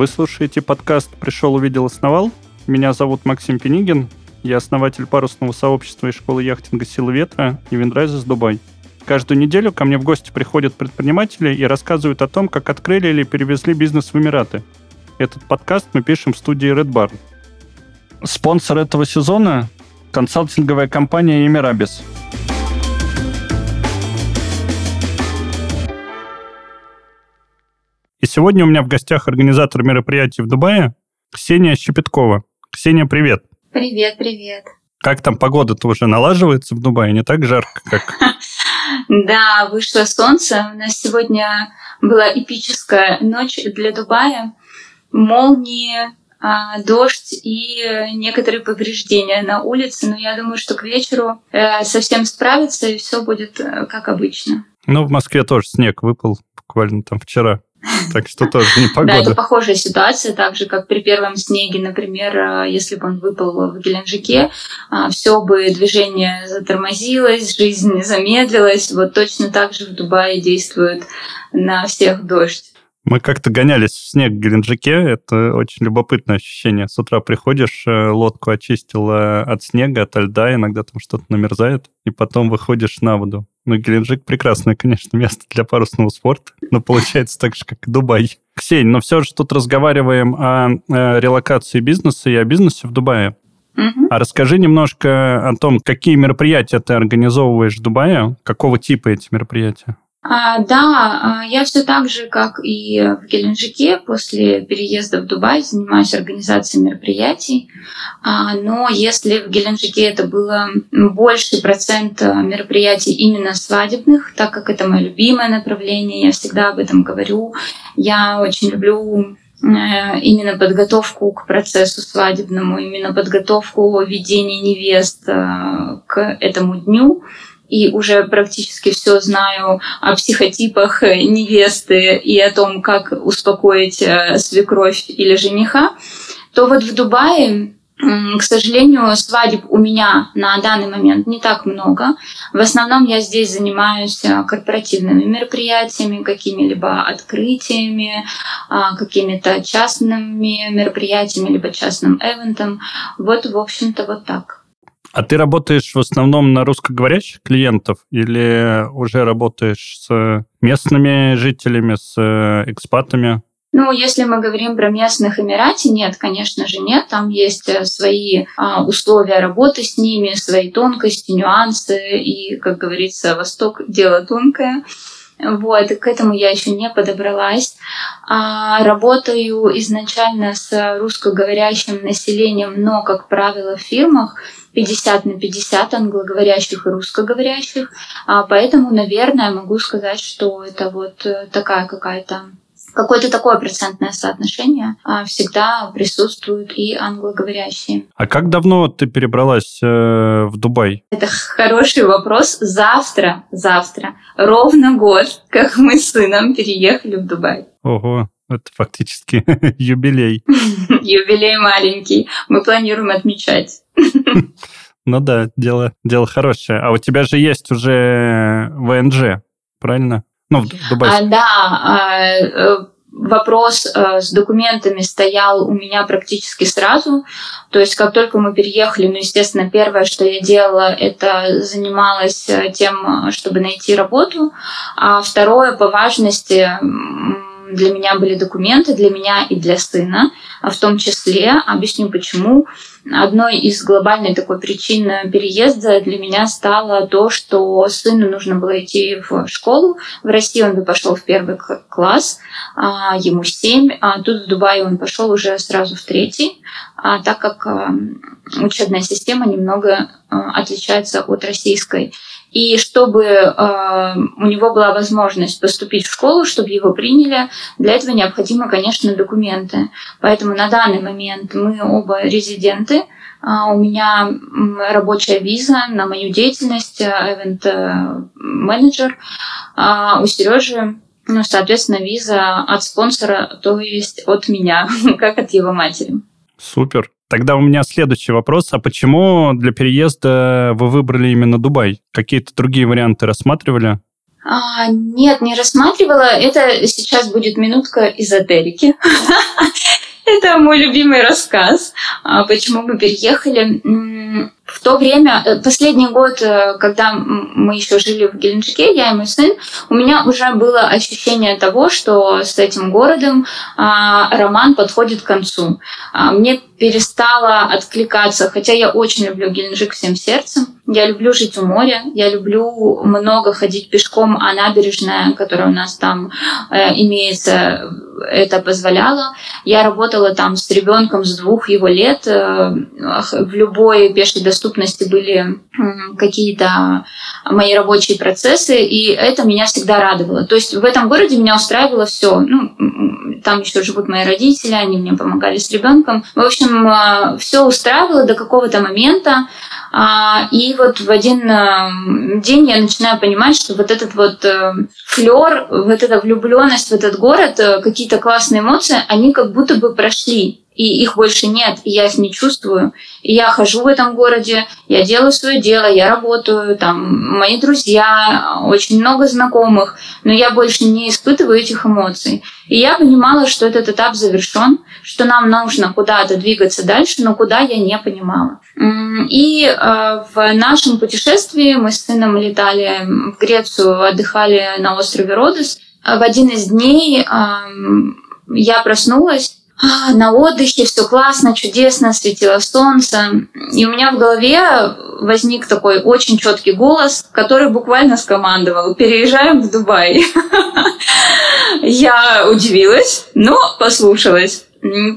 Вы слушаете подкаст «Пришел, увидел, основал». Меня зовут Максим Пенигин. Я основатель парусного сообщества и школы яхтинга «Силы ветра» и Windrises Dubai. Каждую неделю ко мне в гости приходят предприниматели и рассказывают о том, как открыли или перевезли бизнес в Эмираты. Этот подкаст мы пишем в студии Red Bar. Спонсор этого сезона – консалтинговая компания «Emirabiz». И сегодня у меня в гостях организатор мероприятий в Дубае Ксения Щепеткова. Ксения, привет. Привет, привет. Как там погода-то уже налаживается в Дубае? Не так жарко, как... Да, вышло солнце. У нас сегодня была эпическая ночь для Дубая. Молнии, а, дождь и некоторые повреждения на улице. Но я думаю, что к вечеру э, совсем справится и все будет э, как обычно. Ну, в Москве тоже снег выпал буквально там вчера. Так что тоже не погода. Да, это похожая ситуация, так же, как при первом снеге, например, э, если бы он выпал в Геленджике, э, все бы движение затормозилось, жизнь замедлилась. Вот точно так же в Дубае действует на всех дождь. Мы как-то гонялись в снег в Геленджике. Это очень любопытное ощущение. С утра приходишь, э, лодку очистила от снега, от льда, иногда там что-то намерзает, и потом выходишь на воду. Ну, Геленджик прекрасное, конечно, место для парусного спорта, но получается так же, как и Дубай. Ксень, но все же тут разговариваем о, о релокации бизнеса и о бизнесе в Дубае. А расскажи немножко о том, какие мероприятия ты организовываешь в Дубае, какого типа эти мероприятия? А, да, а, я все так же, как и в Геленджике, после переезда в Дубай занимаюсь организацией мероприятий. А, но если в Геленджике это было больше процент мероприятий именно свадебных, так как это мое любимое направление, я всегда об этом говорю. Я очень люблю э, именно подготовку к процессу свадебному, именно подготовку ведения невест э, к этому дню и уже практически все знаю о психотипах э, невесты и о том, как успокоить э, свекровь или жениха, то вот в Дубае к сожалению, свадеб у меня на данный момент не так много. В основном я здесь занимаюсь э, корпоративными мероприятиями, какими-либо открытиями, а, какими-то частными мероприятиями, либо частным эвентом. Вот, в общем-то, вот так. А ты работаешь в основном на русскоговорящих клиентов или уже работаешь с местными жителями, с э, экспатами? Ну, если мы говорим про местных Эмирате, нет, конечно же, нет. Там есть э, свои а, условия работы с ними, свои тонкости, нюансы. И, как говорится, Восток – дело тонкое. Вот, к этому я еще не подобралась. А, работаю изначально с русскоговорящим населением, но, как правило, в фирмах 50 на 50 англоговорящих и русскоговорящих. А, поэтому, наверное, могу сказать, что это вот э, такая какая-то какое-то такое процентное соотношение а, всегда присутствуют и англоговорящие. А как давно ты перебралась э, в Дубай? Это хороший вопрос. Завтра, завтра, ровно год, как мы с сыном переехали в Дубай. Ого, это фактически юбилей. Юбилей маленький. Мы планируем отмечать. Ну да, дело, дело хорошее. А у тебя же есть уже ВНЖ, правильно? Ну, в Дубае. А, да, а, э, вопрос э, с документами стоял у меня практически сразу. То есть, как только мы переехали, ну, естественно, первое, что я делала, это занималась э, тем, чтобы найти работу. А второе, по важности, для меня были документы, для меня и для сына, а в том числе, объясню почему, одной из глобальной такой причин переезда для меня стало то, что сыну нужно было идти в школу. В России он бы пошел в первый класс, а, ему 7, а тут в Дубае он пошел уже сразу в третий, а, так как учебная система немного а, отличается от российской. И чтобы э, у него была возможность поступить в школу, чтобы его приняли, для этого необходимы, конечно, документы. Поэтому на данный момент мы оба резиденты. А, У меня рабочая виза на мою деятельность, event менеджер. А У Сережи, ну, соответственно, виза от спонсора, то есть от меня, как от его матери. Супер. Тогда у меня следующий вопрос. А почему для переезда вы выбрали именно Дубай? Какие-то другие варианты рассматривали? А, нет, не рассматривала. Это сейчас будет минутка эзотерики. Это мой любимый рассказ, а, почему мы переехали. В то время, э, последний год, э, когда мы еще жили в Геленджике, я и мой сын, у меня уже было ощущение того, что с этим городом а, роман подходит к концу. А, мне перестала откликаться, хотя я очень люблю Геленджик всем сердцем. Я люблю жить у моря, я люблю много ходить пешком, а набережная, которая у нас там э, имеется, это позволяло. Я работала там с ребенком с двух его лет. Э, в любой пешей доступности были э, какие-то мои рабочие процессы, и это меня всегда радовало. То есть в этом городе меня устраивало все. Ну, там еще живут мои родители, они мне помогали с ребенком. В общем, э, все устраивало до какого-то момента. А, и вот в один э, день я начинаю понимать, что вот этот вот э, флер, вот эта влюбленность в этот город, какие-то классные эмоции, они как будто бы прошли и их больше нет, и я их не чувствую. И я хожу в этом городе, я делаю свое дело, я работаю, там мои друзья, очень много знакомых, но я больше не испытываю этих эмоций. И я понимала, что этот этап завершен, что нам нужно куда-то двигаться дальше, но куда я не понимала. И э, в нашем путешествии мы с сыном летали в Грецию, отдыхали на острове Родос. В один из дней э, я проснулась на отдыхе, все классно, чудесно, светило солнце. И у меня в голове возник такой очень четкий голос, который буквально скомандовал «Переезжаем в Дубай». Я удивилась, но послушалась.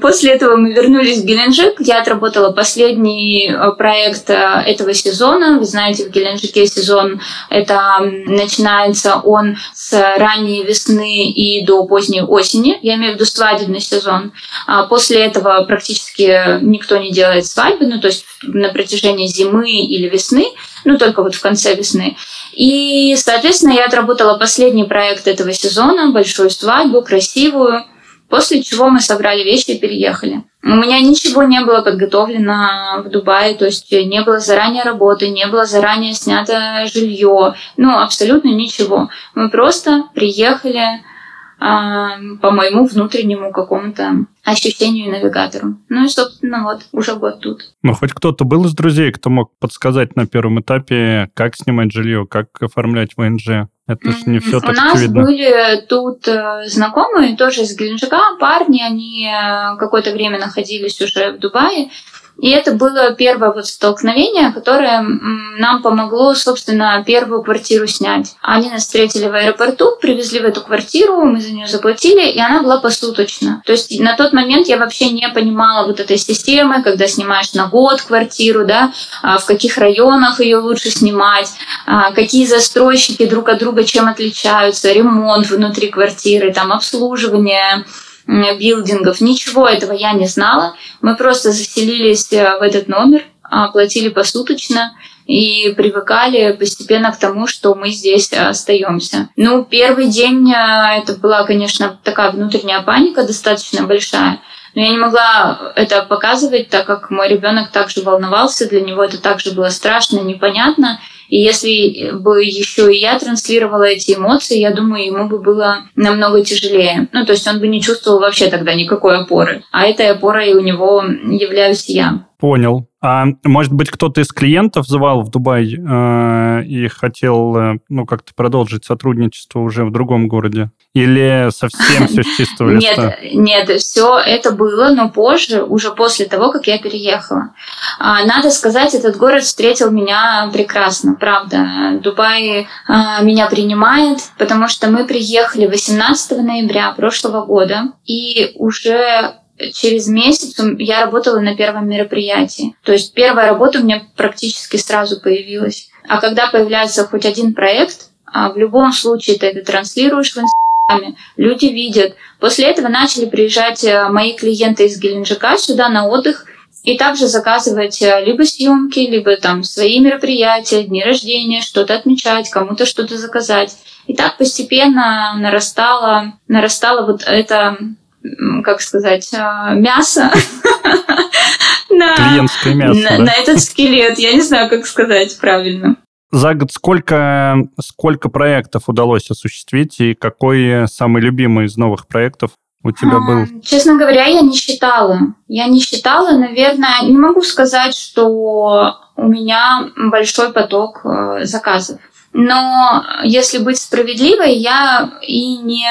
После этого мы вернулись в Геленджик. Я отработала последний э, проект э, этого сезона. Вы знаете, в Геленджике сезон это начинается он с ранней весны и до поздней осени. Я имею в виду свадебный сезон. А после этого практически никто не делает свадьбы, ну то есть на протяжении зимы или весны, ну только вот в конце весны. И, соответственно, я отработала последний проект этого сезона, большую свадьбу, красивую. После чего мы собрали вещи и переехали. У меня ничего не было подготовлено в Дубае, то есть не было заранее работы, не было заранее снято жилье, ну абсолютно ничего. Мы просто приехали, по моему внутреннему какому-то ощущению навигатору. Ну и, собственно, вот, уже год тут. Ну, хоть кто-то был из друзей, кто мог подсказать на первом этапе, как снимать жилье, как оформлять ВНЖ? Это же не все У так нас очевидно. были тут э, знакомые, тоже из Геленджика, парни, они э, какое-то время находились уже в Дубае, и это было первое вот столкновение, которое нам помогло, собственно, первую квартиру снять. Они нас встретили в аэропорту, привезли в эту квартиру, мы за нее заплатили, и она была посуточно. То есть на тот момент я вообще не понимала вот этой системы, когда снимаешь на год квартиру, да, а в каких районах ее лучше снимать, а какие застройщики друг от друга чем отличаются, ремонт внутри квартиры, там обслуживание, билдингов. Ничего этого я не знала. Мы просто заселились э, в этот номер, платили посуточно и привыкали постепенно к тому, что мы здесь остаемся. Ну, первый день э, это была, конечно, такая внутренняя паника достаточно большая. Но я не могла это показывать, так как мой ребенок также волновался, для него это также было страшно, непонятно. И если бы еще и я транслировала эти эмоции, я думаю, ему бы было намного тяжелее. Ну, то есть он бы не чувствовал вообще тогда никакой опоры. А этой опорой у него являюсь я. Понял. А может быть, кто-то из клиентов звал в Дубай э, и хотел, э, ну, как-то продолжить сотрудничество уже в другом городе? Или совсем все с чистого листа? Нет, нет, все это было, но позже, уже после того, как я переехала. А, надо сказать, этот город встретил меня прекрасно, правда. Дубай а, меня принимает, потому что мы приехали 18 ноября прошлого года, и уже через месяц я работала на первом мероприятии. То есть первая работа у меня практически сразу появилась. А когда появляется хоть один проект, а в любом случае ты это транслируешь в Инстаграме, люди видят. После этого начали приезжать э, мои клиенты из Геленджика сюда на отдых и также заказывать э, либо съемки, либо там свои мероприятия, дни рождения, что-то отмечать, кому-то что-то заказать. И так постепенно нарастало, нарастало вот это как сказать, а, мясо Клиентское мясо, на, да? на этот скелет. Я не знаю, как сказать правильно. за год сколько, сколько проектов удалось осуществить и какой самый любимый из новых проектов у тебя был? Честно говоря, я не считала. Я не считала, наверное, не могу сказать, что у меня большой поток э, заказов. Но если быть справедливой, я и не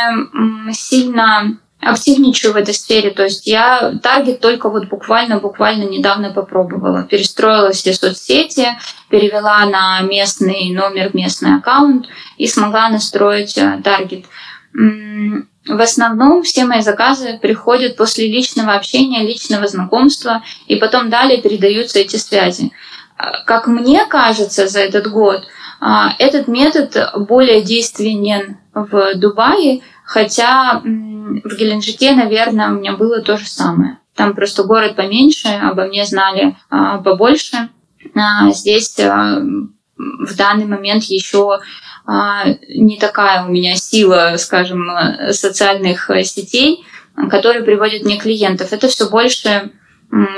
сильно активничаю в этой сфере. То есть я таргет только вот буквально-буквально недавно попробовала. Перестроила все соцсети, перевела на местный номер, местный аккаунт и смогла настроить э, таргет. В основном все мои заказы приходят после личного общения, личного знакомства, и потом далее передаются эти связи. Э, как мне кажется за этот год, э, этот метод более действенен в Дубае, хотя в Геленджике, наверное, у меня было то же самое. Там просто город поменьше, обо мне знали а, побольше. А здесь а, в данный момент еще а, не такая у меня сила, скажем, социальных сетей, которые приводят мне клиентов. Это все больше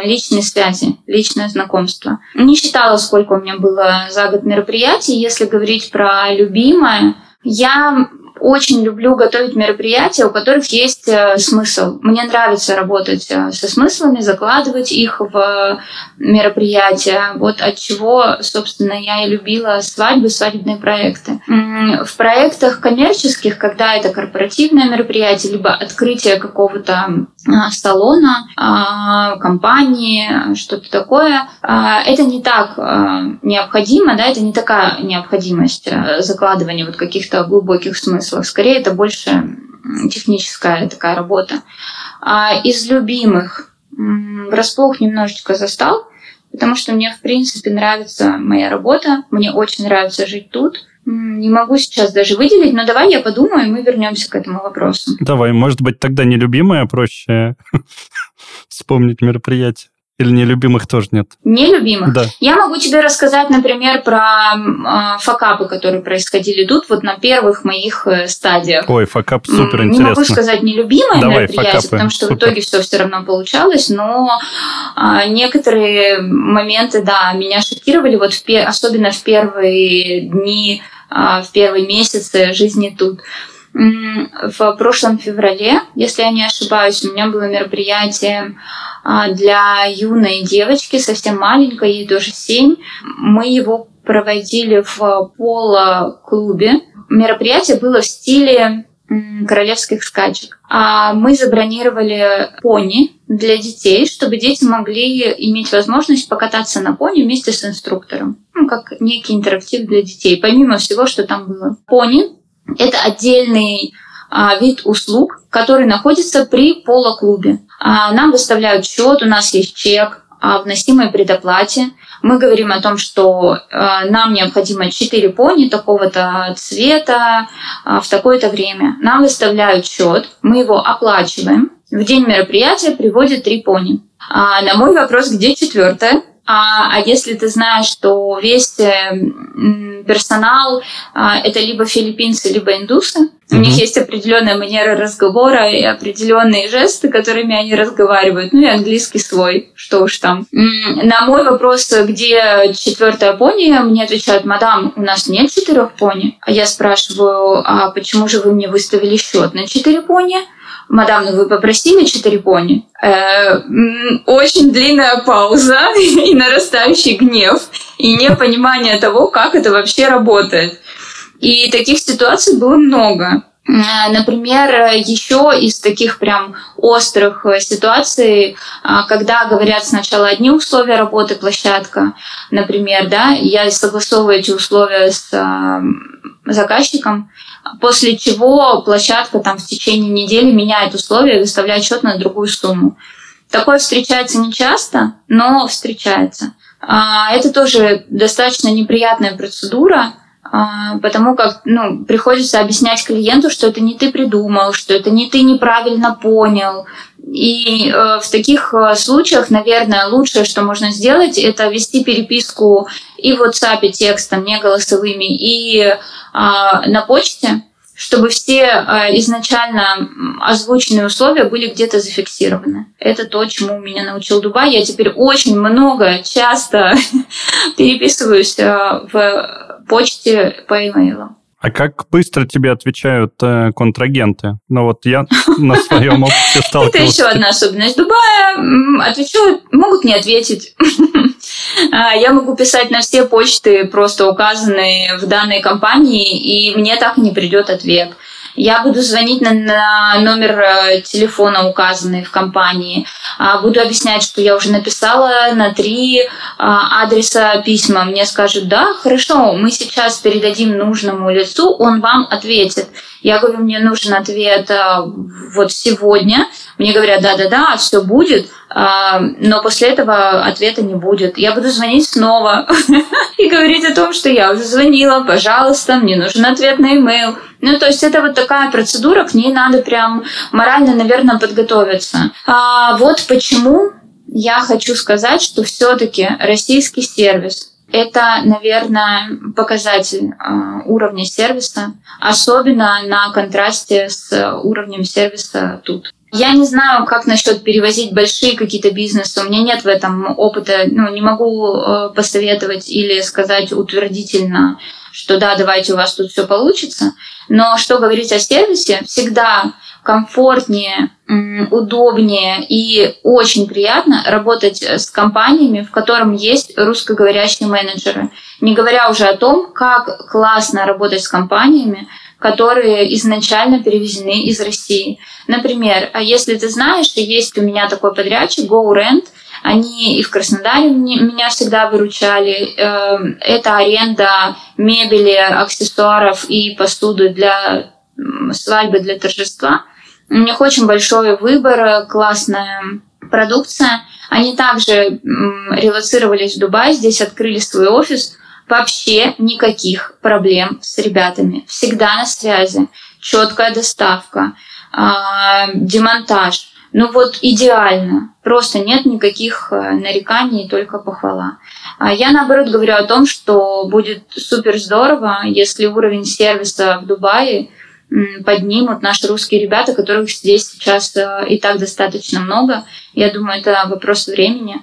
личные связи, личное знакомство. Не считала, сколько у меня было за год мероприятий. Если говорить про любимое, я очень люблю готовить мероприятия, у которых есть э, смысл. Мне нравится работать э, со смыслами, закладывать их в мероприятия. Вот от чего, собственно, я и любила свадьбы, свадебные проекты. В проектах коммерческих, когда это корпоративное мероприятие, либо открытие какого-то а, салона, а, компании, что-то такое, а, это не так необходимо, да, это не такая необходимость э, закладывания вот каких-то глубоких смыслов смыслах. Скорее, это больше техническая такая работа. А из любимых врасплох немножечко застал, потому что мне, в принципе, нравится моя работа, мне очень нравится жить тут. Не могу сейчас даже выделить, но давай я подумаю, и мы вернемся к этому вопросу. Давай, может быть, тогда не любимое, а проще вспомнить мероприятие. Или нелюбимых тоже нет? Нелюбимых? Да. Я могу тебе рассказать, например, про э, факапы, которые происходили тут, вот на первых моих э, стадиях. Ой, факап супер интересно. Не могу сказать нелюбимое Давай, мероприятие, факапы. потому что супер. в итоге все все равно получалось, но э, некоторые моменты, да, меня шокировали, вот в, особенно в первые дни, э, в первые месяцы жизни тут. В прошлом феврале, если я не ошибаюсь, у меня было мероприятие а, для юной девочки, совсем маленькой, ей тоже 7. Мы его проводили в поло-клубе. Мероприятие было в стиле королевских скачек. А мы забронировали пони для детей, чтобы дети могли иметь возможность покататься на пони вместе с инструктором. Ну, как некий интерактив для детей, помимо всего, что там было. Пони — это отдельный а, вид услуг, который находится при поло-клубе. А, нам выставляют счет, у нас есть чек о вносимой предоплате. Мы говорим о том, что а, нам необходимо 4 пони такого-то цвета в такое-то время. Нам выставляют счет, мы его оплачиваем. В день мероприятия приводят 3 пони. На мой вопрос, где четвертая, а, а если ты знаешь, что весь э, персонал а, это либо филиппинцы, либо индусы, mm-hmm. у них есть определенная манера разговора и определенные жесты, которыми они разговаривают, ну и английский свой, что уж там. На мой вопрос, где четвертая пони, мне отвечают, мадам, у нас нет четырех пони. А я спрашиваю, а почему же вы мне выставили счет на четыре пони? Мадам, ну вы попросили четыре пони? Э, очень длинная пауза и нарастающий гнев, и непонимание того, как это вообще работает. И таких ситуаций было много. Э, например, еще из таких прям острых ситуаций, а, когда говорят сначала одни условия работы площадка, например, да, я согласовываю эти условия с а, заказчиком, после чего площадка там в течение недели меняет условия и выставляет счет на другую сумму. Такое встречается нечасто, но встречается. А, это тоже достаточно неприятная процедура, потому как ну, приходится объяснять клиенту, что это не ты придумал, что это не ты неправильно понял. И э, в таких э, случаях, наверное, лучшее, что можно сделать, это вести переписку и в WhatsApp текстом, не голосовыми, и э, на почте, чтобы все э, изначально озвученные условия были где-то зафиксированы. Это то, чему меня научил Дубай. Я теперь очень много, часто переписываюсь в почте по имейлу. А как быстро тебе отвечают э, контрагенты? Ну вот я на своем опыте сталкивался. Это еще одна особенность Дубая. Отвечают, могут не ответить. А, я могу писать на все почты, просто указанные в данной компании, и мне так и не придет ответ. Я буду звонить на, на номер э, телефона, указанный в компании. А, буду объяснять, что я уже написала на три а, адреса письма. Мне скажут, да, хорошо, мы сейчас передадим нужному лицу, он вам ответит. Я говорю, мне нужен ответ э, вот сегодня. Мне говорят, да-да-да, все будет, но после этого ответа не будет. Я буду звонить снова и говорить о том, что я уже звонила, пожалуйста, мне нужен ответ на e-mail. Ну, то есть это вот такая процедура, к ней надо прям морально, наверное, подготовиться. А вот почему я хочу сказать, что все-таки российский сервис это, наверное, показатель э, уровня сервиса, особенно на контрасте с уровнем сервиса тут. Я не знаю, как насчет перевозить большие какие-то бизнесы. У меня нет в этом опыта. Ну, не могу э, посоветовать или сказать утвердительно, что да, давайте у вас тут все получится. Но что говорить о сервисе, всегда комфортнее, удобнее и очень приятно работать с компаниями, в котором есть русскоговорящие менеджеры. Не говоря уже о том, как классно работать с компаниями, которые изначально перевезены из России. Например, а если ты знаешь, есть у меня такой подрядчик GoRent, они и в Краснодаре меня всегда выручали. Эм, это аренда мебели, аксессуаров и посуды для свадьбы, для торжества. У них очень большой выбор, классная продукция. Они также релацировались в Дубай, здесь открыли свой офис. Вообще никаких проблем с ребятами. Всегда на связи. Четкая доставка, а, демонтаж. Ну вот идеально. Просто нет никаких э, нареканий, только похвала. А я наоборот говорю о том, что будет супер здорово, если уровень сервиса в Дубае поднимут наши русские ребята, которых здесь сейчас э, и так достаточно много. Я думаю, это вопрос времени,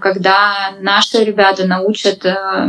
когда наши ребята научат э,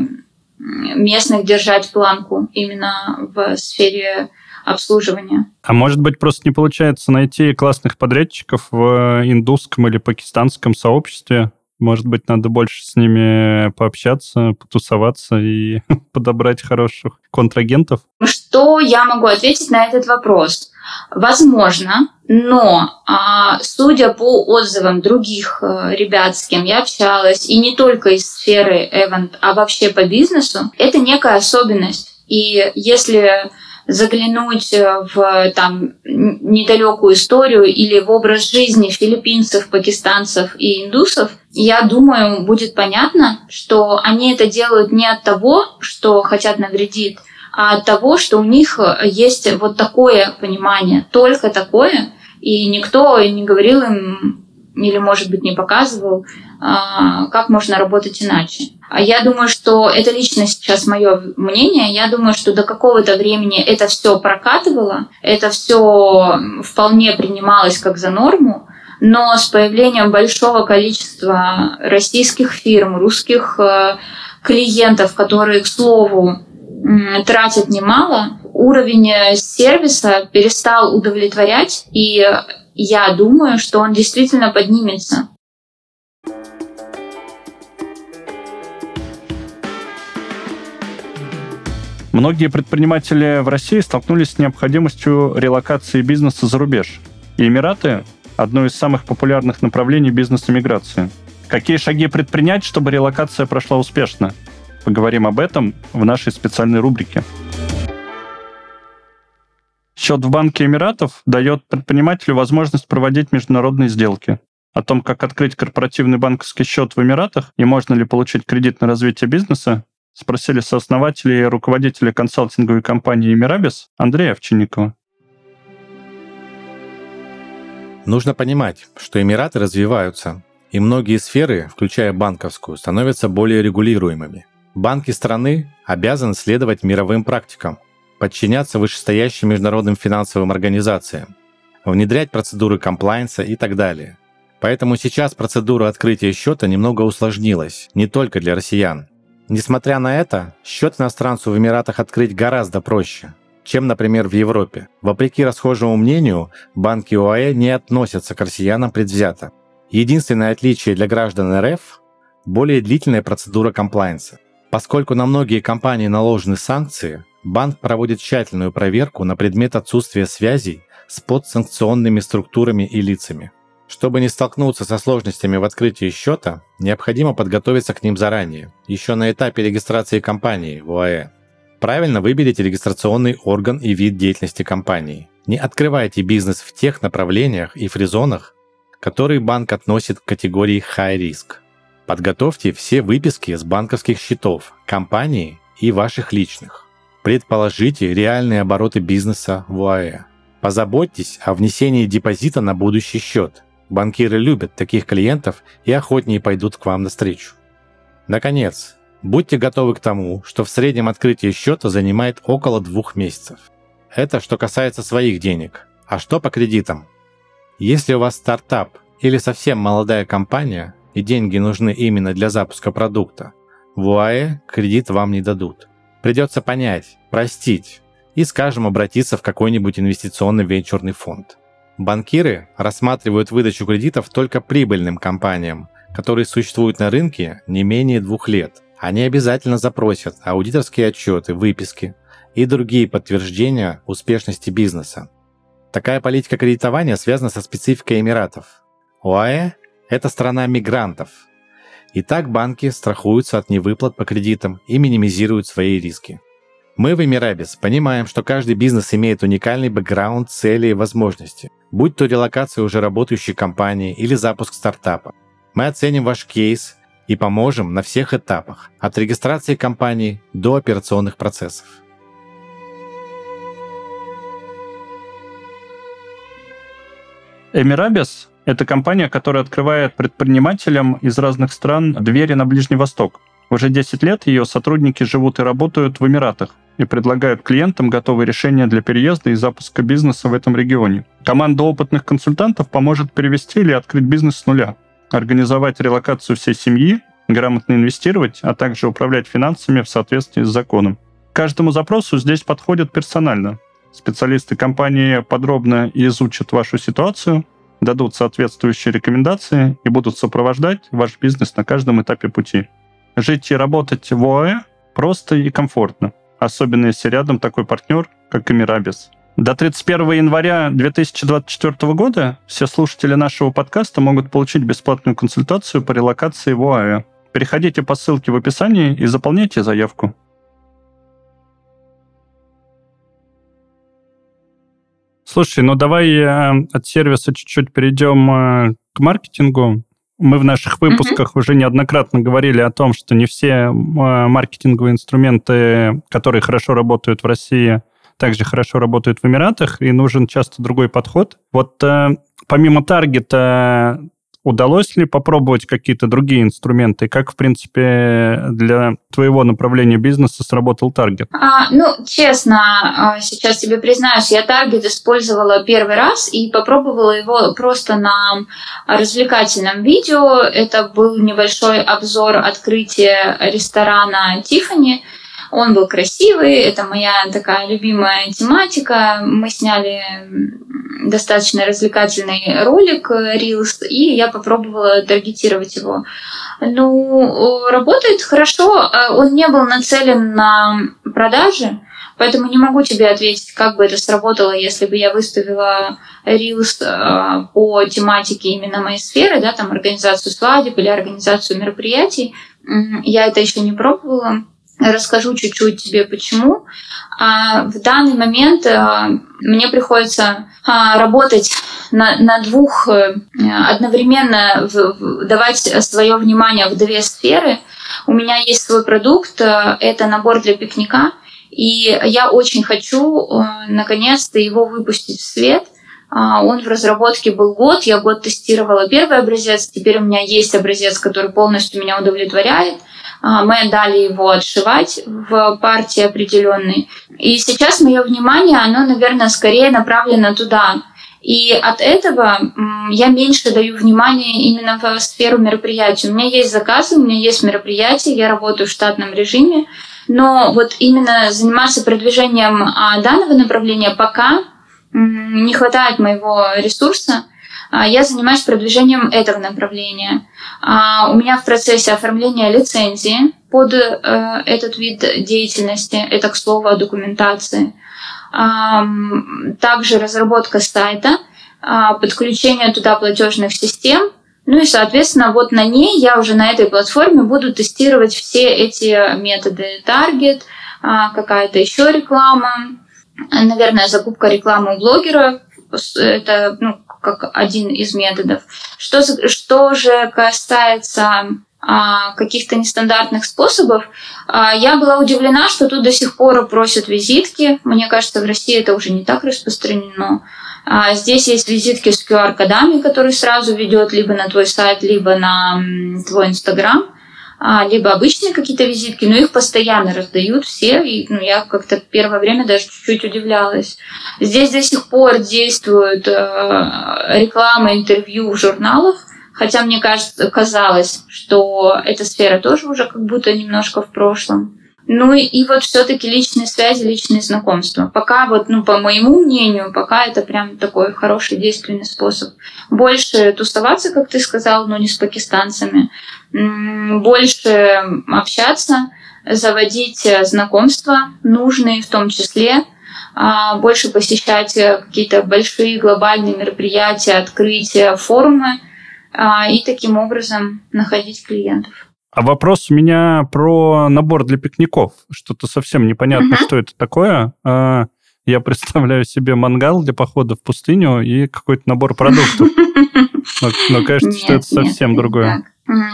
местных держать планку именно в сфере обслуживания. А может быть, просто не получается найти классных подрядчиков в индусском или пакистанском сообществе? Может быть, надо больше с ними пообщаться, потусоваться и подобрать хороших контрагентов? Что я могу ответить на этот вопрос? Возможно, но а, судя по отзывам других а, ребят, с кем я общалась, и не только из сферы Эвент, а вообще по бизнесу, это некая особенность. И если заглянуть э, в там, недалекую историю или в образ жизни филиппинцев, пакистанцев и индусов, я думаю, будет понятно, что они это делают не от того, что хотят навредить, а от того, что у них есть вот такое понимание, только такое, и никто не говорил им или, может быть, не показывал, как можно работать иначе. А я думаю, что это лично сейчас мое мнение. Я думаю, что до какого-то времени это все прокатывало, это все вполне принималось как за норму, но с появлением большого количества российских фирм, русских э, клиентов, которые, к слову, тратят немало, уровень сервиса перестал удовлетворять, и я думаю, что он действительно поднимется. Многие предприниматели в России столкнулись с необходимостью релокации бизнеса за рубеж. И Эмираты – одно из самых популярных направлений бизнес-эмиграции. Какие шаги предпринять, чтобы релокация прошла успешно? Поговорим об этом в нашей специальной рубрике. Счет в Банке Эмиратов дает предпринимателю возможность проводить международные сделки. О том, как открыть корпоративный банковский счет в Эмиратах и можно ли получить кредит на развитие бизнеса, спросили сооснователя и руководителя консалтинговой компании «Эмирабис» Андрея Овчинникова. Нужно понимать, что Эмираты развиваются, и многие сферы, включая банковскую, становятся более регулируемыми. Банки страны обязаны следовать мировым практикам, подчиняться вышестоящим международным финансовым организациям, внедрять процедуры комплайенса и так далее. Поэтому сейчас процедура открытия счета немного усложнилась, не только для россиян, Несмотря на это, счет иностранцу в Эмиратах открыть гораздо проще, чем, например, в Европе. Вопреки расхожему мнению, банки ОАЭ не относятся к россиянам предвзято. Единственное отличие для граждан РФ – более длительная процедура комплайенса. Поскольку на многие компании наложены санкции, банк проводит тщательную проверку на предмет отсутствия связей с подсанкционными структурами и лицами. Чтобы не столкнуться со сложностями в открытии счета, необходимо подготовиться к ним заранее, еще на этапе регистрации компании в ОАЭ. Правильно выберите регистрационный орган и вид деятельности компании. Не открывайте бизнес в тех направлениях и фризонах, которые банк относит к категории High Risk. Подготовьте все выписки с банковских счетов, компании и ваших личных. Предположите реальные обороты бизнеса в ОАЭ. Позаботьтесь о внесении депозита на будущий счет – Банкиры любят таких клиентов и охотнее пойдут к вам навстречу. Наконец, будьте готовы к тому, что в среднем открытие счета занимает около двух месяцев. Это что касается своих денег. А что по кредитам? Если у вас стартап или совсем молодая компания, и деньги нужны именно для запуска продукта, в УАЭ кредит вам не дадут. Придется понять, простить и, скажем, обратиться в какой-нибудь инвестиционный венчурный фонд. Банкиры рассматривают выдачу кредитов только прибыльным компаниям, которые существуют на рынке не менее двух лет. Они обязательно запросят аудиторские отчеты, выписки и другие подтверждения успешности бизнеса. Такая политика кредитования связана со спецификой Эмиратов. ОАЭ – это страна мигрантов. И так банки страхуются от невыплат по кредитам и минимизируют свои риски. Мы в Эмирабис понимаем, что каждый бизнес имеет уникальный бэкграунд, цели и возможности – будь то релокация уже работающей компании или запуск стартапа. Мы оценим ваш кейс и поможем на всех этапах, от регистрации компании до операционных процессов. Эмирабис – это компания, которая открывает предпринимателям из разных стран двери на Ближний Восток. Уже 10 лет ее сотрудники живут и работают в Эмиратах и предлагают клиентам готовые решения для переезда и запуска бизнеса в этом регионе. Команда опытных консультантов поможет перевести или открыть бизнес с нуля, организовать релокацию всей семьи, грамотно инвестировать, а также управлять финансами в соответствии с законом. каждому запросу здесь подходят персонально. Специалисты компании подробно изучат вашу ситуацию, дадут соответствующие рекомендации и будут сопровождать ваш бизнес на каждом этапе пути. Жить и работать в ОАЭ просто и комфортно особенно если рядом такой партнер, как Эмирабис. До 31 января 2024 года все слушатели нашего подкаста могут получить бесплатную консультацию по релокации в ОАЭ. Переходите по ссылке в описании и заполняйте заявку. Слушай, ну давай э, от сервиса чуть-чуть перейдем э, к маркетингу. Мы в наших выпусках mm-hmm. уже неоднократно говорили о том, что не все э, маркетинговые инструменты, которые хорошо работают в России, также хорошо работают в Эмиратах, и нужен часто другой подход. Вот э, помимо таргета Удалось ли попробовать какие-то другие инструменты? Как, в принципе, для твоего направления бизнеса сработал таргет? А, ну, честно, а, сейчас тебе признаюсь, я таргет использовала первый раз и попробовала его просто на развлекательном видео. Это был небольшой обзор открытия ресторана Тифани. Он был красивый, это моя такая любимая тематика. Мы сняли достаточно развлекательный ролик Reels, и я попробовала таргетировать его. Ну, работает хорошо, а он не был нацелен на продажи, поэтому не могу тебе ответить, как бы это сработало, если бы я выставила Reels а, по тематике именно моей сферы, да, там организацию свадеб или организацию мероприятий. Я это еще не пробовала. Расскажу чуть-чуть тебе почему. А в данный момент а, мне приходится а, работать на, на двух, э, одновременно давать свое внимание в две сферы. У меня есть свой продукт, э, это набор для пикника, и я очень хочу э, наконец-то его выпустить в свет. Он в разработке был год, я год тестировала первый образец, теперь у меня есть образец, который полностью меня удовлетворяет – а, мы дали его отшивать в партии определенной. И сейчас мое внимание, оно, наверное, скорее направлено туда. И от этого я меньше даю внимания именно в сферу мероприятий. У меня есть заказы, у меня есть мероприятия, я работаю в штатном режиме, но вот именно заниматься продвижением а, данного направления пока не хватает моего ресурса. А, я занимаюсь продвижением этого направления. А, у меня в процессе оформления лицензии под э, этот вид деятельности, это, к слову, о документации. Также разработка сайта, подключение туда платежных систем – ну и, соответственно, вот на ней я уже на этой платформе буду тестировать все эти методы. Таргет, какая-то еще реклама, наверное, закупка рекламы у блогера. Это ну, как один из методов. Что, что же касается а, каких-то нестандартных способов, а, я была удивлена, что тут до сих пор просят визитки. Мне кажется, в России это уже не так распространено. А, здесь есть визитки с QR-кодами, которые сразу ведет либо на твой сайт, либо на твой Инстаграм, либо обычные какие-то визитки, но их постоянно раздают все, и ну, я как-то первое время даже чуть-чуть удивлялась. Здесь до сих пор действует э, реклама, интервью в журналах, хотя мне кажется, казалось, что эта сфера тоже уже как будто немножко в прошлом. Ну и, и вот все-таки личные связи, личные знакомства. Пока вот, ну, по моему мнению, пока это прям такой хороший действенный способ. Больше тусоваться, как ты сказал, но не с пакистанцами. Больше общаться, заводить знакомства, нужные в том числе, а, больше посещать какие-то большие глобальные мероприятия, открытия, форумы а, и таким образом находить клиентов. А вопрос у меня про набор для пикников. Что-то совсем непонятно, uh-huh. что это такое. А, я представляю себе мангал для похода в пустыню и какой-то набор продуктов. Но, но кажется, что это совсем другое.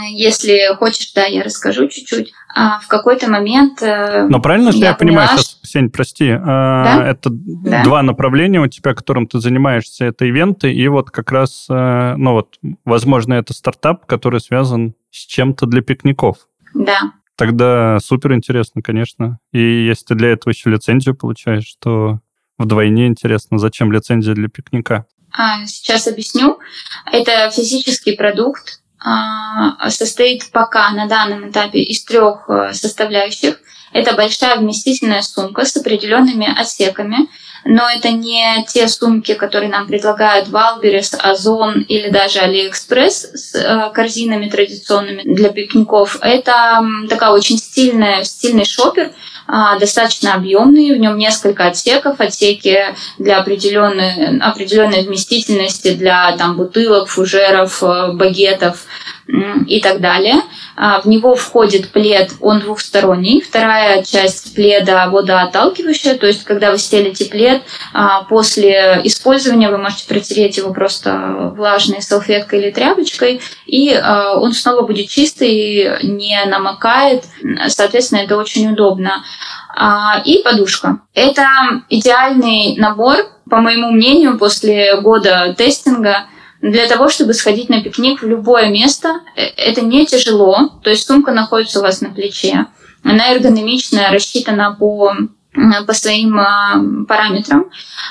Если хочешь, да, я расскажу чуть-чуть. А в какой-то момент... Э, Но правильно же я, я понимаю, сейчас, Сень, прости, а, да? это да. два направления у тебя, которым ты занимаешься, это ивенты, и вот как раз, э, ну вот, возможно, это стартап, который связан с чем-то для пикников. Да. Тогда супер интересно, конечно. И если ты для этого еще лицензию получаешь, то вдвойне интересно, зачем лицензия для пикника. А, сейчас объясню. Это физический продукт, а, состоит пока на данном этапе из трех э, составляющих. Это большая вместительная сумка с определенными отсеками, но это не те сумки, которые нам предлагают Wildberries, Ozon или даже Алиэкспресс с э, корзинами традиционными для пикников. Это такая очень стильная, стильный шопер, а, достаточно объемный, в нем несколько отсеков, отсеки для определенной, определенной вместительности для там, бутылок, фужеров, э, багетов и так далее. А, в него входит плед, он двухсторонний. Вторая часть пледа водоотталкивающая, то есть когда вы стелите плед, а, после использования вы можете протереть его просто влажной салфеткой или тряпочкой, и он снова будет чистый, не намокает. Соответственно, это очень удобно. А, и подушка. Это идеальный набор, по моему мнению, после года тестинга для того, чтобы сходить на пикник в любое место. Э, это не тяжело, то есть сумка находится у вас на плече. Она эргономичная, рассчитана по по своим а, параметрам.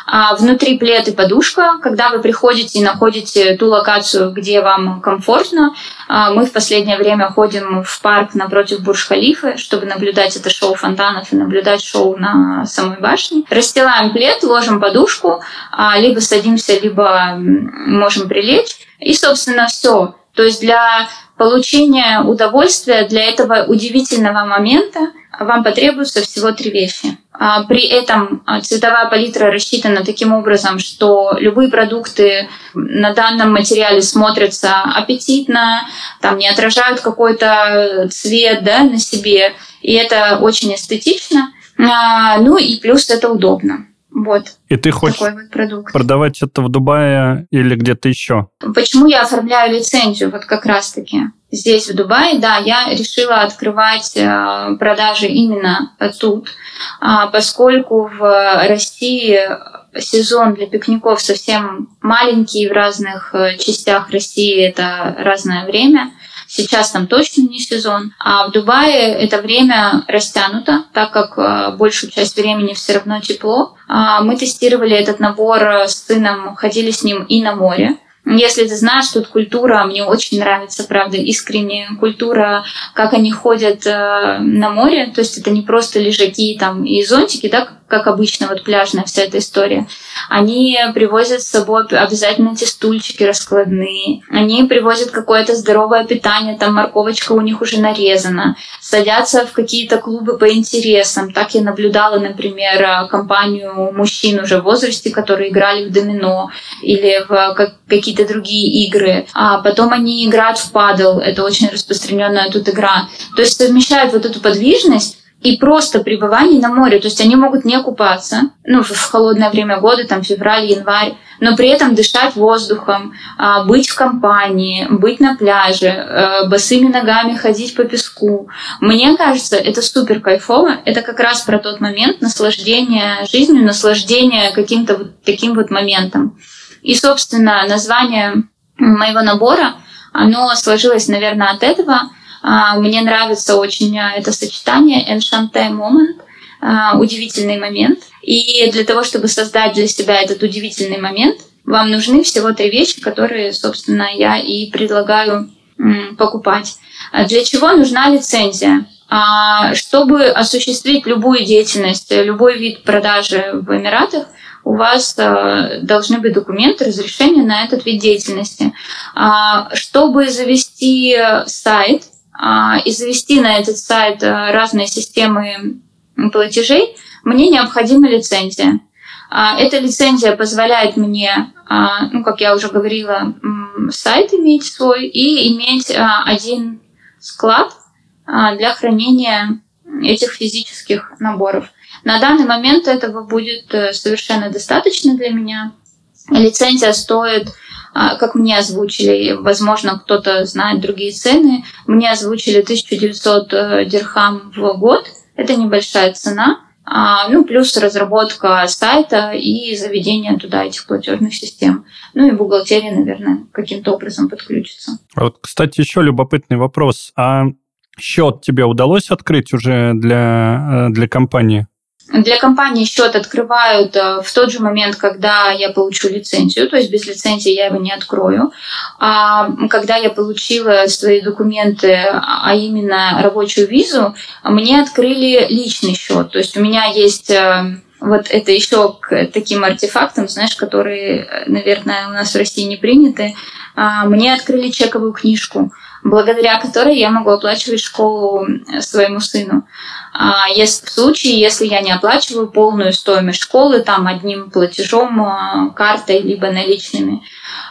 А внутри плед и подушка. Когда вы приходите и находите ту локацию, где вам комфортно, а, мы в последнее время ходим в парк напротив Бурж-Халифы, чтобы наблюдать это шоу фонтанов и наблюдать шоу на самой башне. Расстилаем плед, ложим подушку, а, либо садимся, либо можем прилечь. И, собственно, все. То есть для получения удовольствия, для этого удивительного момента вам потребуется всего три вещи. А, при этом а, цветовая палитра рассчитана таким образом, что любые продукты на данном материале смотрятся аппетитно, там не отражают какой-то цвет да, на себе, и это очень эстетично. А, ну и плюс это удобно. Вот. И ты хочешь вот продукт. продавать это в Дубае или где-то еще? Почему я оформляю лицензию вот как раз-таки? Здесь, в Дубае, да, я решила открывать э, продажи именно тут, а, поскольку в России сезон для пикников совсем маленький в разных э, частях России, это разное время – Сейчас там точно не сезон. А в Дубае это время растянуто, так как э, большую часть времени все равно тепло. А мы тестировали этот набор с сыном, ходили с ним и на море. Если ты знаешь, тут культура, мне очень нравится, правда, искренне культура, как они ходят э, на море, то есть это не просто лежаки там и зонтики, да, как обычно, вот пляжная вся эта история. Они привозят с собой обязательно эти стульчики раскладные. Они привозят какое-то здоровое питание, там морковочка у них уже нарезана. Садятся в какие-то клубы по интересам. Так я наблюдала, например, компанию мужчин уже в возрасте, которые играли в домино или в какие-то другие игры. А потом они играют в падл. Это очень распространенная тут игра. То есть совмещают вот эту подвижность и просто пребывание на море. То есть они могут не купаться, ну, в холодное время года, там, февраль, январь, но при этом дышать воздухом, а, быть в компании, быть на пляже, э, босыми ногами ходить по песку. Мне кажется, это супер кайфово. Это как раз про тот момент наслаждения жизнью, наслаждения каким-то вот таким вот моментом. И, собственно, название моего набора, оно сложилось, наверное, от этого – мне нравится очень а, это сочетание «enchanté moment», а, удивительный момент. И для того, чтобы создать для себя этот удивительный момент, вам нужны всего три вещи, которые, собственно, я и предлагаю покупать. Для чего нужна лицензия? Чтобы осуществить любую деятельность, любой вид продажи в Эмиратах, у вас должны быть документы, разрешения на этот вид деятельности. Чтобы завести сайт, а, и завести на этот сайт э, разные системы платежей, мне необходима лицензия. А, эта лицензия позволяет мне, а, ну, как я уже говорила, сайт иметь свой и иметь один склад для хранения этих физических наборов. На данный момент этого будет э, совершенно достаточно для меня. Лицензия стоит а, как мне озвучили, возможно, кто-то знает другие цены, мне озвучили 1900 э, дирхам в год. Это небольшая цена. А, ну, плюс разработка сайта и заведение туда этих платежных систем. Ну и бухгалтерия, наверное, каким-то образом подключится. А вот, кстати, еще любопытный вопрос. А счет тебе удалось открыть уже для, э, для компании? Для компании счет открывают э, в тот же момент, когда я получу лицензию, то есть без лицензии я его не открою. А когда я получила свои документы, а именно рабочую визу, мне открыли личный счет. То есть у меня есть э, вот это еще к таким артефактам, знаешь, которые, э, наверное, у нас в России не приняты. А, мне открыли чековую книжку благодаря которой я могу оплачивать школу своему сыну. А если, в случае, если я не оплачиваю полную стоимость школы там одним платежом, а, картой либо наличными.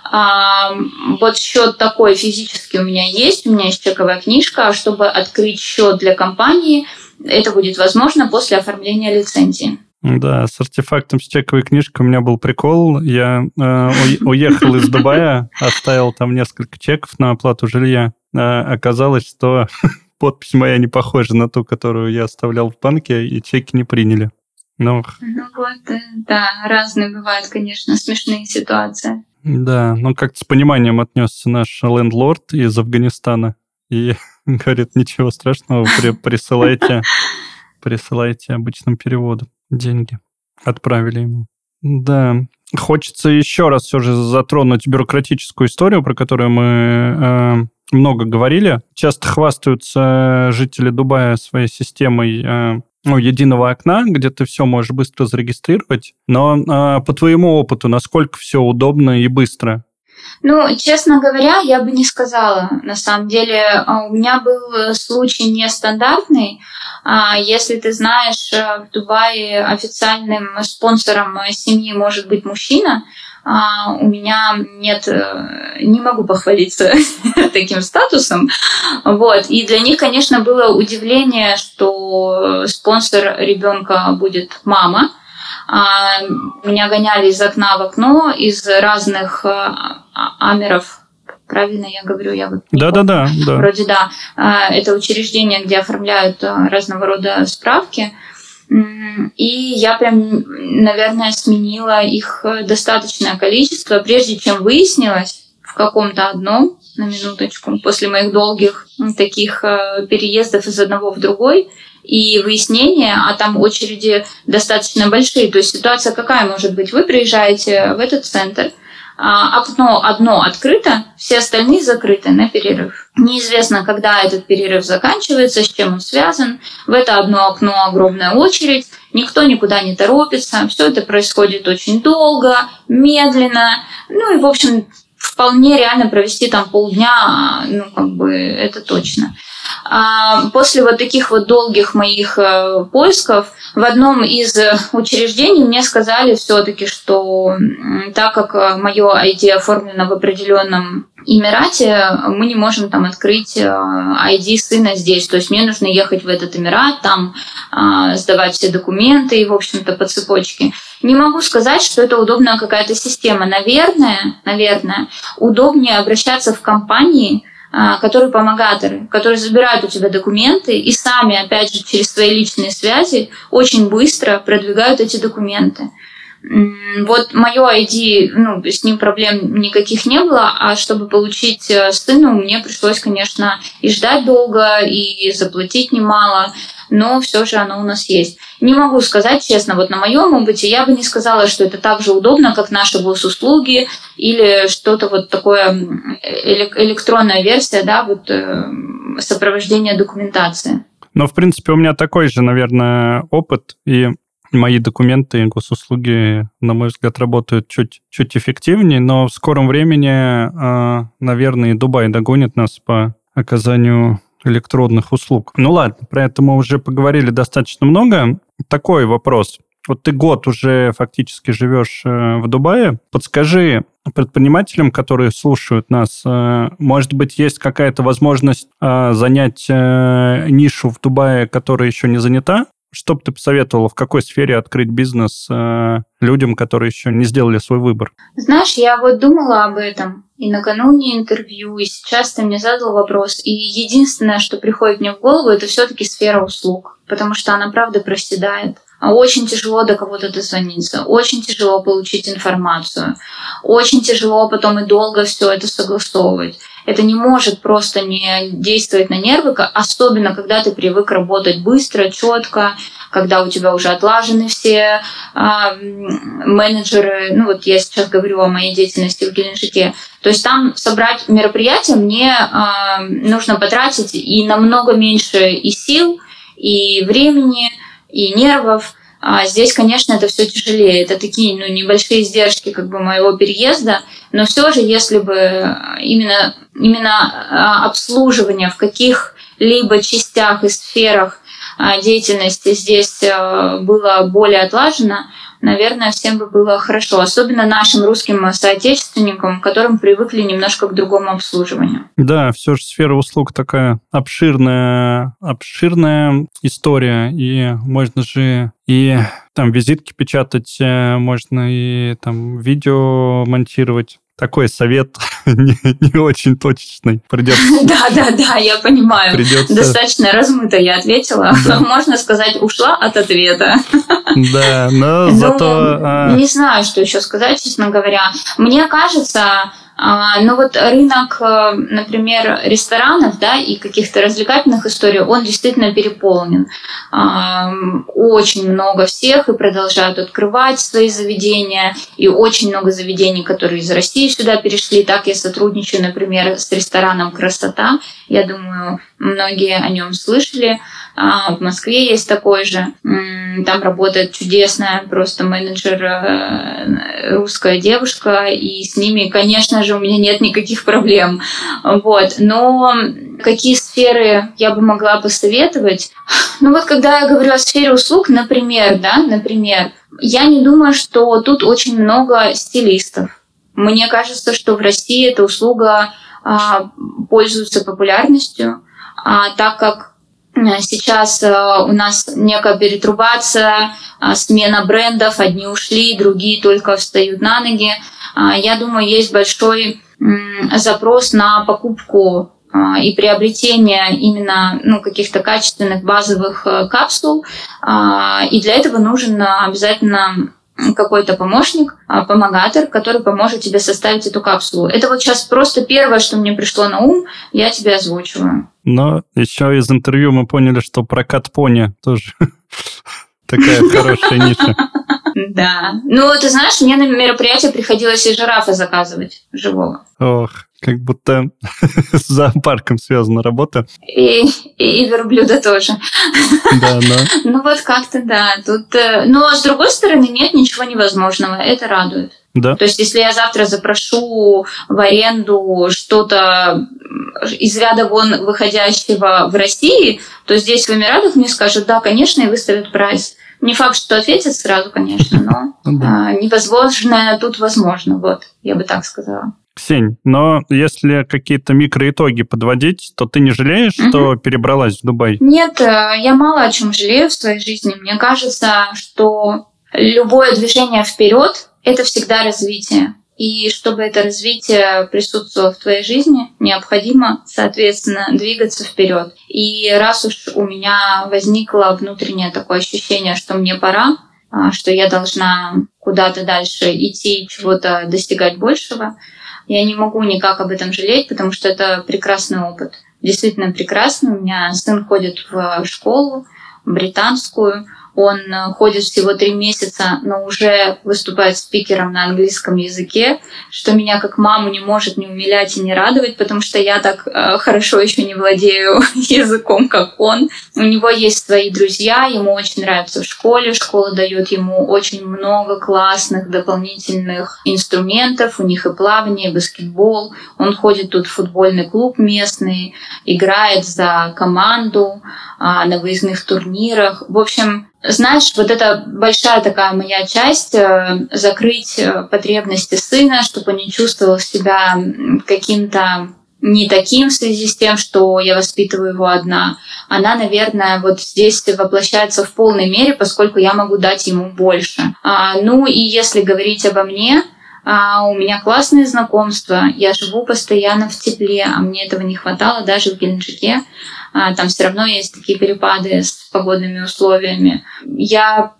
А, вот счет такой физически у меня есть, у меня есть чековая книжка, а чтобы открыть счет для компании, это будет возможно после оформления лицензии. Да, с артефактом с чековой книжкой у меня был прикол. Я э, уехал из Дубая, оставил там несколько чеков на оплату жилья. Э, оказалось, что подпись моя не похожа на ту, которую я оставлял в банке, и чеки не приняли. Ну, ну вот, э, да, разные бывают, конечно, смешные ситуации. Да, ну как-то с пониманием отнесся наш лендлорд из Афганистана и говорит, ничего страшного, при, присылайте, присылайте обычным переводом деньги. Отправили ему. Да, хочется еще раз все же затронуть бюрократическую историю, про которую мы э, много говорили. Часто хвастаются жители Дубая своей системой э, ну, единого окна, где ты все можешь быстро зарегистрировать. Но э, по твоему опыту, насколько все удобно и быстро? Ну, честно говоря, я бы не сказала. На самом деле, а, у меня был случай нестандартный. А, если ты знаешь, э, в Дубае официальным спонсором семьи может быть мужчина, а, у меня нет, э, не могу похвалиться таким статусом. Вот. И для них, конечно, было удивление, что спонсор ребенка будет мама. А, меня гоняли из окна в окно, из разных э, амеров правильно я говорю, я вот да, да, да, да. Вроде да. А, это учреждение, где оформляют разного рода справки. И я прям, наверное, сменила их достаточное количество, прежде чем выяснилось в каком-то одном, на минуточку, после моих долгих таких э, переездов из одного в другой и выяснения, а там очереди достаточно большие. То есть ситуация какая может быть? Вы приезжаете в этот центр, а, окно одно открыто, все остальные закрыты на перерыв. Неизвестно, когда этот перерыв заканчивается, с чем он связан. В это одно окно огромная очередь, никто никуда не торопится, все это происходит очень долго, медленно. Ну и, в общем, вполне реально провести там полдня, ну, как бы, это точно. А после вот таких вот долгих моих э, поисков в одном из учреждений мне сказали все-таки, что так как э, мое ID оформлено в определенном Эмирате, мы не можем там открыть ID э, сына здесь. То есть мне нужно ехать в этот Эмират, там сдавать все документы и, в общем-то, по цепочке. Не могу сказать, что это удобная какая-то система. Наверное, наверное, удобнее обращаться в компании, а, которые помогаторы, которые забирают у тебя документы и сами, опять же, через свои личные связи очень быстро продвигают эти документы. Вот мое ID, ну, с ним проблем никаких не было, а чтобы получить э, сыну, мне пришлось, конечно, и ждать долго, и заплатить немало но все же оно у нас есть. Не могу сказать честно, вот на моем опыте я бы не сказала, что это так же удобно, как наши госуслуги или что-то вот такое электронная версия, да, вот э, сопровождение документации. Но, в принципе, у меня такой же, наверное, опыт, и мои документы и госуслуги, на мой взгляд, работают чуть, чуть эффективнее, но в скором времени, э, наверное, и Дубай догонит нас по оказанию электронных услуг. Ну ладно, про это мы уже поговорили достаточно много. Такой вопрос. Вот ты год уже фактически живешь э, в Дубае. Подскажи предпринимателям, которые слушают нас, э, может быть, есть какая-то возможность э, занять нишу в Дубае, которая еще не занята? Что бы ты посоветовала, в какой сфере открыть бизнес людям, которые еще не сделали свой выбор? Знаешь, я вот думала об этом и накануне интервью, и сейчас ты мне задал вопрос. И единственное, что приходит мне в голову, это все-таки сфера услуг, потому что она, правда, проседает. Очень тяжело до кого-то дозвониться, очень тяжело получить информацию, очень тяжело потом и долго все это согласовывать. Это не может просто не действовать на нервы, особенно когда ты привык работать быстро, четко, когда у тебя уже отлажены все а, менеджеры. Ну вот я сейчас говорю о моей деятельности в Геленджике. То есть там собрать мероприятие мне а, нужно потратить и намного меньше и сил, и времени, и нервов. А здесь, конечно, это все тяжелее. Это такие ну, небольшие издержки как бы моего переезда. Но все же, если бы именно, именно а, обслуживание в каких-либо частях и сферах а, деятельности здесь э, было более отлажено, наверное, всем бы было хорошо. Особенно нашим русским соотечественникам, которым привыкли немножко к другому обслуживанию. Да, все же сфера услуг такая обширная, обширная история. И можно же и там визитки печатать, э, можно и там видео монтировать такой совет не, не очень точечный. Придется... Да, да, да, я понимаю. Придется... Достаточно размыто я ответила. Да. Можно сказать, ушла от ответа. Да, но ну, зато... А, не знаю, что еще сказать, честно говоря. Мне кажется, но вот рынок, э, например, ресторанов да, и каких-то развлекательных историй, он действительно переполнен. А, очень много всех и продолжают открывать свои заведения. И очень много заведений, которые из России сюда перешли. Так я сотрудничаю, например, с рестораном «Красота». Я думаю, многие о нем слышали. А, в Москве есть такой же. Там работает чудесная просто менеджер э, русская девушка, и с ними, конечно же, у меня нет никаких проблем. Вот. Но какие сферы я бы могла посоветовать? Ну вот когда я говорю о сфере услуг, например, да, например, я не думаю, что тут очень много стилистов. Мне кажется, что в России эта услуга а, пользуется популярностью, а, так как сейчас э, у нас некая перетрубация, э, смена брендов, одни ушли, другие только встают на ноги. Я думаю, есть большой запрос на покупку и приобретение именно ну, каких-то качественных базовых капсул. И для этого нужен обязательно какой-то помощник, а, помогатор, который поможет тебе составить эту капсулу. Это вот сейчас просто первое, что мне пришло на ум, я тебе озвучиваю. Но еще из интервью мы поняли, что прокат пони тоже такая хорошая ниша. Да. Ну, ты знаешь, мне на мероприятие приходилось и жирафа заказывать живого. Ох, как будто с зоопарком связана работа. И, и верблюда тоже. Да, но... Ну вот как-то да. Тут, э, но с другой стороны, нет ничего невозможного. Это радует. Да. То есть, если я завтра запрошу в аренду что-то из ряда вон выходящего в России, то здесь в Эмиратах мне скажут, да, конечно, и выставят прайс. Не факт, что ответят сразу, конечно, но Ну да. а, невозможное тут возможно. Вот, я бы так сказала. Ксень, но если какие-то микроитоги подводить, то ты не жалеешь, что перебралась в Дубай? Нет, э, я мало о чем жалею в своей жизни. Мне кажется, что любое движение вперед это всегда развитие. И чтобы это развитие присутствовало в твоей жизни, необходимо, соответственно, двигаться вперед. И раз уж у меня возникло внутреннее такое ощущение, что мне пора, а, что я должна куда-то дальше идти, чего-то достигать большего, я не могу никак об этом жалеть, потому что это прекрасный опыт. Действительно прекрасный. У меня сын ходит в школу британскую, он э, ходит всего три месяца, но уже выступает спикером на английском языке, что меня как маму не может не умилять и не радовать, потому что я так э, хорошо еще не владею языком, как он. У него есть свои друзья, ему очень нравится в школе, школа дает ему очень много классных дополнительных инструментов, у них и плавание, и баскетбол. Он ходит тут в футбольный клуб местный, играет за команду а, на выездных турнирах. В общем, знаешь, вот это большая такая моя часть э, закрыть э, потребности сына, чтобы он не чувствовал себя каким-то не таким в связи с тем, что я воспитываю его одна. Она, наверное, вот здесь воплощается в полной мере, поскольку я могу дать ему больше. А, ну и если говорить обо мне, а, у меня классные знакомства, я живу постоянно в тепле, а мне этого не хватало даже в Геленджике. А, там все равно есть такие перепады с погодными условиями. Я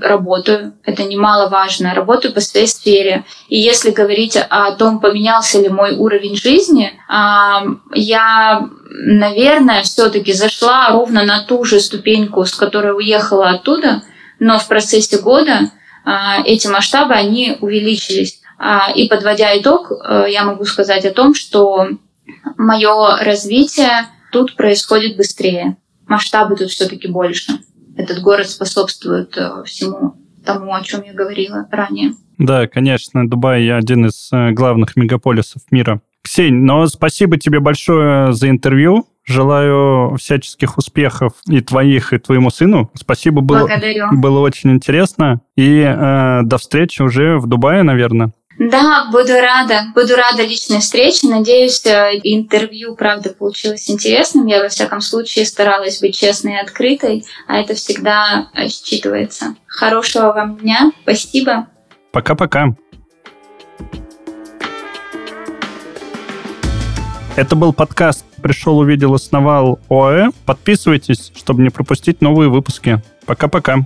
работаю, это немаловажно, работаю по своей сфере. И если говорить о том, поменялся ли мой уровень жизни, а, я, наверное, все-таки зашла ровно на ту же ступеньку, с которой уехала оттуда, но в процессе года а, эти масштабы, они увеличились. И подводя итог, э, я могу сказать о том, что мое развитие тут происходит быстрее. Масштабы тут все-таки больше. Этот город способствует э, всему тому, о чем я говорила ранее. Да, конечно, Дубай один из э, главных мегаполисов мира. Ксень, но спасибо тебе большое за интервью. Желаю всяческих успехов и твоих, и твоему сыну. Спасибо, было, Благодарю. было очень интересно. И э, до встречи уже в Дубае, наверное. Да, буду рада. Буду рада личной встрече. Надеюсь, э, интервью, правда, получилось интересным. Я, во всяком случае, старалась быть честной и открытой, а это всегда э, считывается. Хорошего вам дня. Спасибо. Пока-пока. Это был подкаст «Пришел, увидел, основал ОАЭ». Подписывайтесь, чтобы не пропустить новые выпуски. Пока-пока.